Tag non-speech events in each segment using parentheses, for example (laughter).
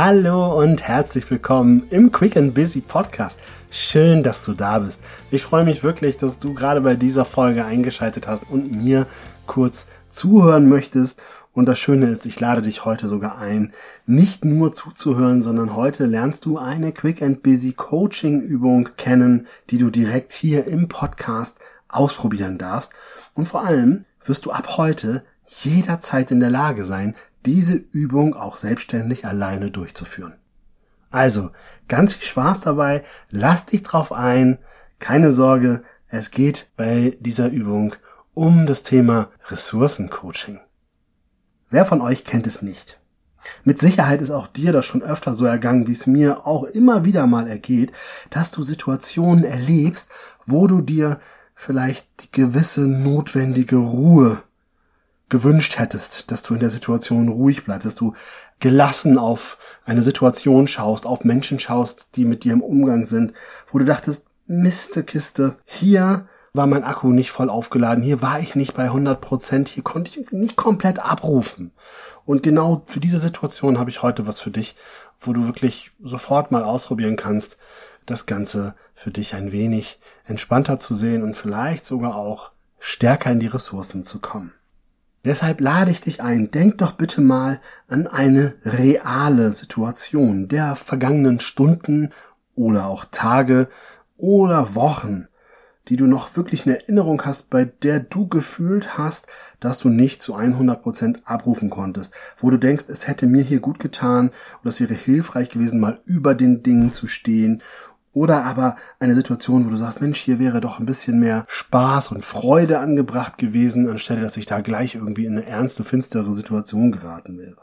Hallo und herzlich willkommen im Quick and Busy Podcast. Schön, dass du da bist. Ich freue mich wirklich, dass du gerade bei dieser Folge eingeschaltet hast und mir kurz zuhören möchtest. Und das Schöne ist, ich lade dich heute sogar ein, nicht nur zuzuhören, sondern heute lernst du eine Quick and Busy Coaching Übung kennen, die du direkt hier im Podcast ausprobieren darfst. Und vor allem wirst du ab heute jederzeit in der Lage sein, diese Übung auch selbstständig alleine durchzuführen. Also, ganz viel Spaß dabei, lass dich drauf ein, keine Sorge, es geht bei dieser Übung um das Thema Ressourcencoaching. Wer von euch kennt es nicht? Mit Sicherheit ist auch dir das schon öfter so ergangen, wie es mir auch immer wieder mal ergeht, dass du Situationen erlebst, wo du dir vielleicht die gewisse notwendige Ruhe gewünscht hättest, dass du in der Situation ruhig bleibst, dass du gelassen auf eine Situation schaust, auf Menschen schaust, die mit dir im Umgang sind, wo du dachtest, Miste Kiste, hier war mein Akku nicht voll aufgeladen, hier war ich nicht bei 100 Prozent, hier konnte ich nicht komplett abrufen. Und genau für diese Situation habe ich heute was für dich, wo du wirklich sofort mal ausprobieren kannst, das Ganze für dich ein wenig entspannter zu sehen und vielleicht sogar auch stärker in die Ressourcen zu kommen. Deshalb lade ich dich ein, denk doch bitte mal an eine reale Situation der vergangenen Stunden oder auch Tage oder Wochen, die du noch wirklich in Erinnerung hast, bei der du gefühlt hast, dass du nicht zu 100 Prozent abrufen konntest, wo du denkst, es hätte mir hier gut getan oder es wäre hilfreich gewesen, mal über den Dingen zu stehen oder aber eine Situation, wo du sagst, Mensch, hier wäre doch ein bisschen mehr Spaß und Freude angebracht gewesen, anstelle dass ich da gleich irgendwie in eine ernste, finstere Situation geraten wäre.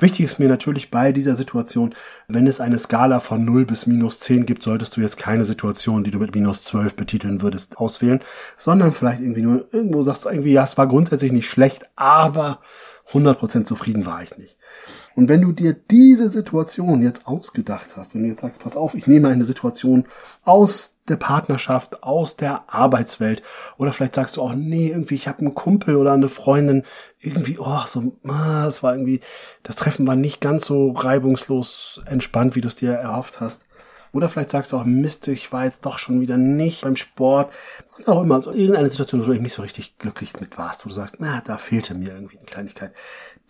Wichtig ist mir natürlich bei dieser Situation, wenn es eine Skala von 0 bis minus 10 gibt, solltest du jetzt keine Situation, die du mit minus 12 betiteln würdest, auswählen, sondern vielleicht irgendwie nur irgendwo sagst du irgendwie, ja, es war grundsätzlich nicht schlecht, aber 100% zufrieden war ich nicht. Und wenn du dir diese Situation jetzt ausgedacht hast, du jetzt sagst, pass auf, ich nehme eine Situation aus der Partnerschaft, aus der Arbeitswelt, oder vielleicht sagst du auch, nee, irgendwie, ich habe einen Kumpel oder eine Freundin, irgendwie, oh, so, ah, es war irgendwie, das Treffen war nicht ganz so reibungslos entspannt, wie du es dir erhofft hast. Oder vielleicht sagst du auch, Mist, ich war jetzt doch schon wieder nicht beim Sport. Was auch immer. So irgendeine Situation, wo du eben nicht so richtig glücklich mit warst, wo du sagst, na, da fehlte mir irgendwie eine Kleinigkeit.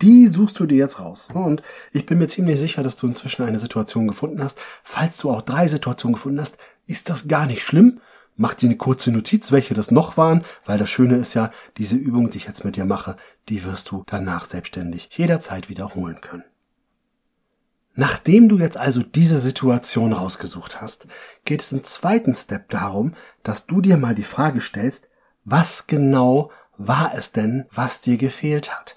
Die suchst du dir jetzt raus. Und ich bin mir ziemlich sicher, dass du inzwischen eine Situation gefunden hast. Falls du auch drei Situationen gefunden hast, ist das gar nicht schlimm. Mach dir eine kurze Notiz, welche das noch waren, weil das Schöne ist ja, diese Übung, die ich jetzt mit dir mache, die wirst du danach selbstständig jederzeit wiederholen können. Nachdem du jetzt also diese Situation rausgesucht hast, geht es im zweiten Step darum, dass du dir mal die Frage stellst, was genau war es denn, was dir gefehlt hat?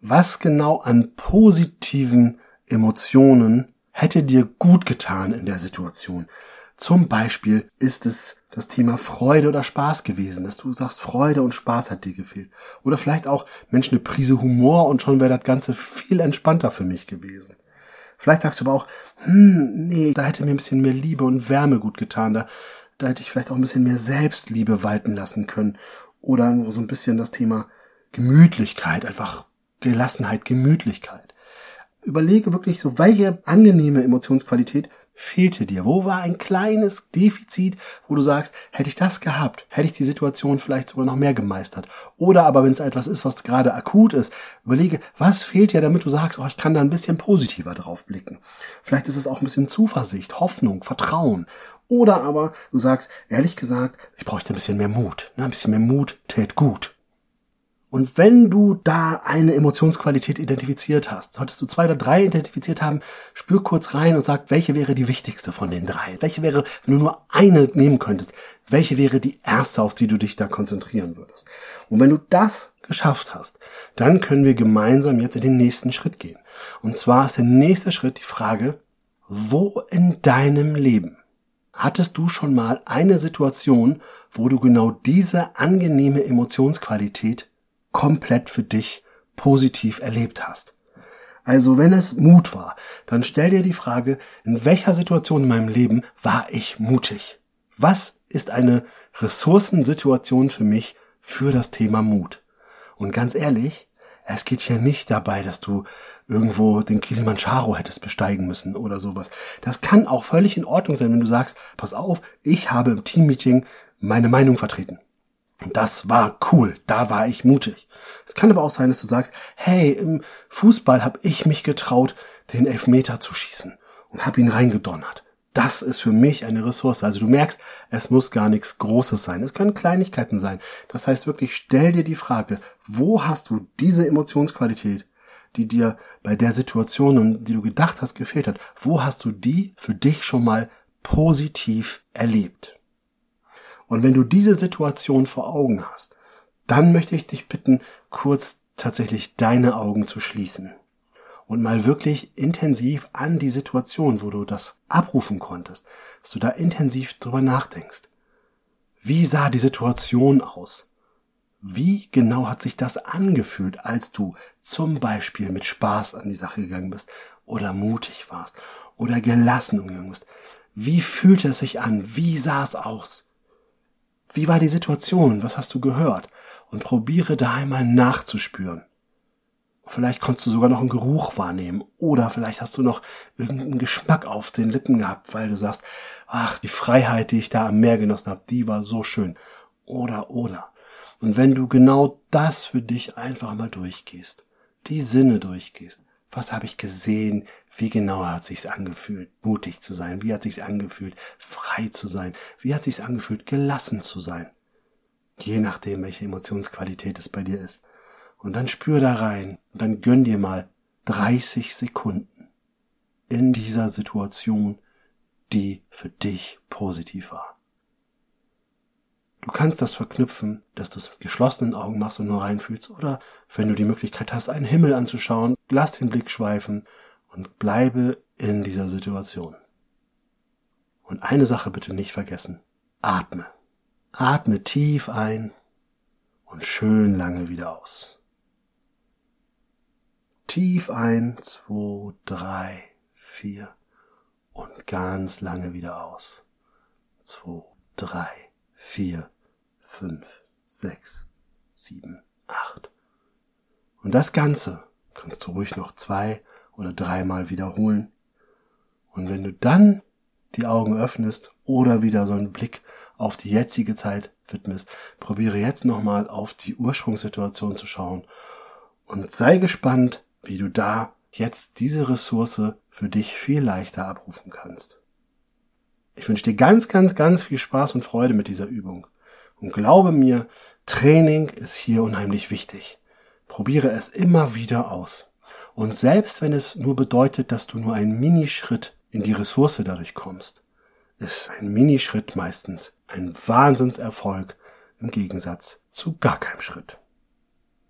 Was genau an positiven Emotionen hätte dir gut getan in der Situation? Zum Beispiel ist es das Thema Freude oder Spaß gewesen, dass du sagst, Freude und Spaß hat dir gefehlt. Oder vielleicht auch, Mensch, eine Prise Humor und schon wäre das Ganze viel entspannter für mich gewesen. Vielleicht sagst du aber auch, hm, nee, da hätte mir ein bisschen mehr Liebe und Wärme gut getan. Da, da hätte ich vielleicht auch ein bisschen mehr Selbstliebe walten lassen können. Oder so ein bisschen das Thema Gemütlichkeit, einfach Gelassenheit, Gemütlichkeit. Überlege wirklich so, welche angenehme Emotionsqualität fehlte dir? Wo war ein kleines Defizit, wo du sagst, hätte ich das gehabt, hätte ich die Situation vielleicht sogar noch mehr gemeistert? Oder aber wenn es etwas ist, was gerade akut ist, überlege, was fehlt dir, damit du sagst, oh, ich kann da ein bisschen positiver drauf blicken. Vielleicht ist es auch ein bisschen Zuversicht, Hoffnung, Vertrauen. Oder aber du sagst, ehrlich gesagt, ich bräuchte ein bisschen mehr Mut. Ein bisschen mehr Mut tät gut. Und wenn du da eine Emotionsqualität identifiziert hast, solltest du zwei oder drei identifiziert haben, spür kurz rein und sag, welche wäre die wichtigste von den drei? Welche wäre, wenn du nur eine nehmen könntest, welche wäre die erste, auf die du dich da konzentrieren würdest? Und wenn du das geschafft hast, dann können wir gemeinsam jetzt in den nächsten Schritt gehen. Und zwar ist der nächste Schritt die Frage, wo in deinem Leben hattest du schon mal eine Situation, wo du genau diese angenehme Emotionsqualität komplett für dich positiv erlebt hast. Also wenn es Mut war, dann stell dir die Frage, in welcher Situation in meinem Leben war ich mutig? Was ist eine Ressourcensituation für mich für das Thema Mut? Und ganz ehrlich, Es geht hier nicht dabei, dass du irgendwo den Kilimanjaro hättest besteigen müssen oder sowas. Das kann auch völlig in Ordnung sein, wenn du sagst, pass auf, ich habe im Teammeeting meine Meinung vertreten. Und das war cool, da war ich mutig. Es kann aber auch sein, dass du sagst, hey, im Fußball habe ich mich getraut, den Elfmeter zu schießen und habe ihn reingedonnert. Das ist für mich eine Ressource. Also du merkst, es muss gar nichts Großes sein. Es können Kleinigkeiten sein. Das heißt wirklich, stell dir die Frage, wo hast du diese Emotionsqualität, die dir bei der Situation, um die du gedacht hast, gefehlt hat, wo hast du die für dich schon mal positiv erlebt? Und wenn du diese Situation vor Augen hast, dann möchte ich dich bitten, kurz tatsächlich deine Augen zu schließen und mal wirklich intensiv an die Situation, wo du das abrufen konntest, dass du da intensiv drüber nachdenkst. Wie sah die Situation aus? Wie genau hat sich das angefühlt, als du zum Beispiel mit Spaß an die Sache gegangen bist oder mutig warst oder gelassen umgegangen bist? Wie fühlte es sich an? Wie sah es aus? Wie war die Situation? Was hast du gehört? Und probiere da einmal nachzuspüren. Vielleicht konntest du sogar noch einen Geruch wahrnehmen. Oder vielleicht hast du noch irgendeinen Geschmack auf den Lippen gehabt, weil du sagst, ach, die Freiheit, die ich da am Meer genossen habe, die war so schön. Oder, oder. Und wenn du genau das für dich einfach mal durchgehst, die Sinne durchgehst, was habe ich gesehen? Wie genau hat sich's angefühlt, mutig zu sein? Wie hat sich's angefühlt, frei zu sein? Wie hat sich's angefühlt, gelassen zu sein? Je nachdem, welche Emotionsqualität es bei dir ist. Und dann spür da rein und dann gönn dir mal 30 Sekunden in dieser Situation, die für dich positiv war. Du kannst das verknüpfen, dass du es mit geschlossenen Augen machst und nur reinfühlst oder wenn du die Möglichkeit hast, einen Himmel anzuschauen, lass den Blick schweifen und bleibe in dieser Situation. Und eine Sache bitte nicht vergessen. Atme. Atme tief ein und schön lange wieder aus. Tief ein, zwei, drei, vier und ganz lange wieder aus. Zwei, drei, vier, fünf, sechs, sieben, acht. Und das Ganze kannst du ruhig noch zwei oder dreimal wiederholen. Und wenn du dann die Augen öffnest oder wieder so einen Blick auf die jetzige Zeit widmest, probiere jetzt nochmal auf die Ursprungssituation zu schauen und sei gespannt, wie du da jetzt diese Ressource für dich viel leichter abrufen kannst. Ich wünsche dir ganz, ganz, ganz viel Spaß und Freude mit dieser Übung. Und glaube mir, Training ist hier unheimlich wichtig. Probiere es immer wieder aus. Und selbst wenn es nur bedeutet, dass du nur einen Minischritt in die Ressource dadurch kommst, ist ein Minischritt meistens ein Wahnsinnserfolg im Gegensatz zu gar keinem Schritt.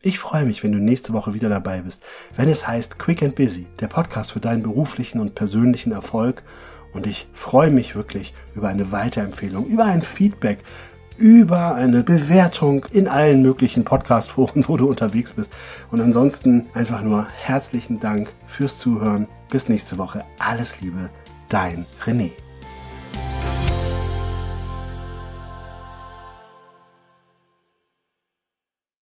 Ich freue mich, wenn du nächste Woche wieder dabei bist, wenn es heißt Quick and Busy, der Podcast für deinen beruflichen und persönlichen Erfolg. Und ich freue mich wirklich über eine Weiterempfehlung, über ein Feedback, über eine Bewertung in allen möglichen Podcast-Foren, (laughs) wo du unterwegs bist. Und ansonsten einfach nur herzlichen Dank fürs Zuhören. Bis nächste Woche. Alles Liebe, dein René.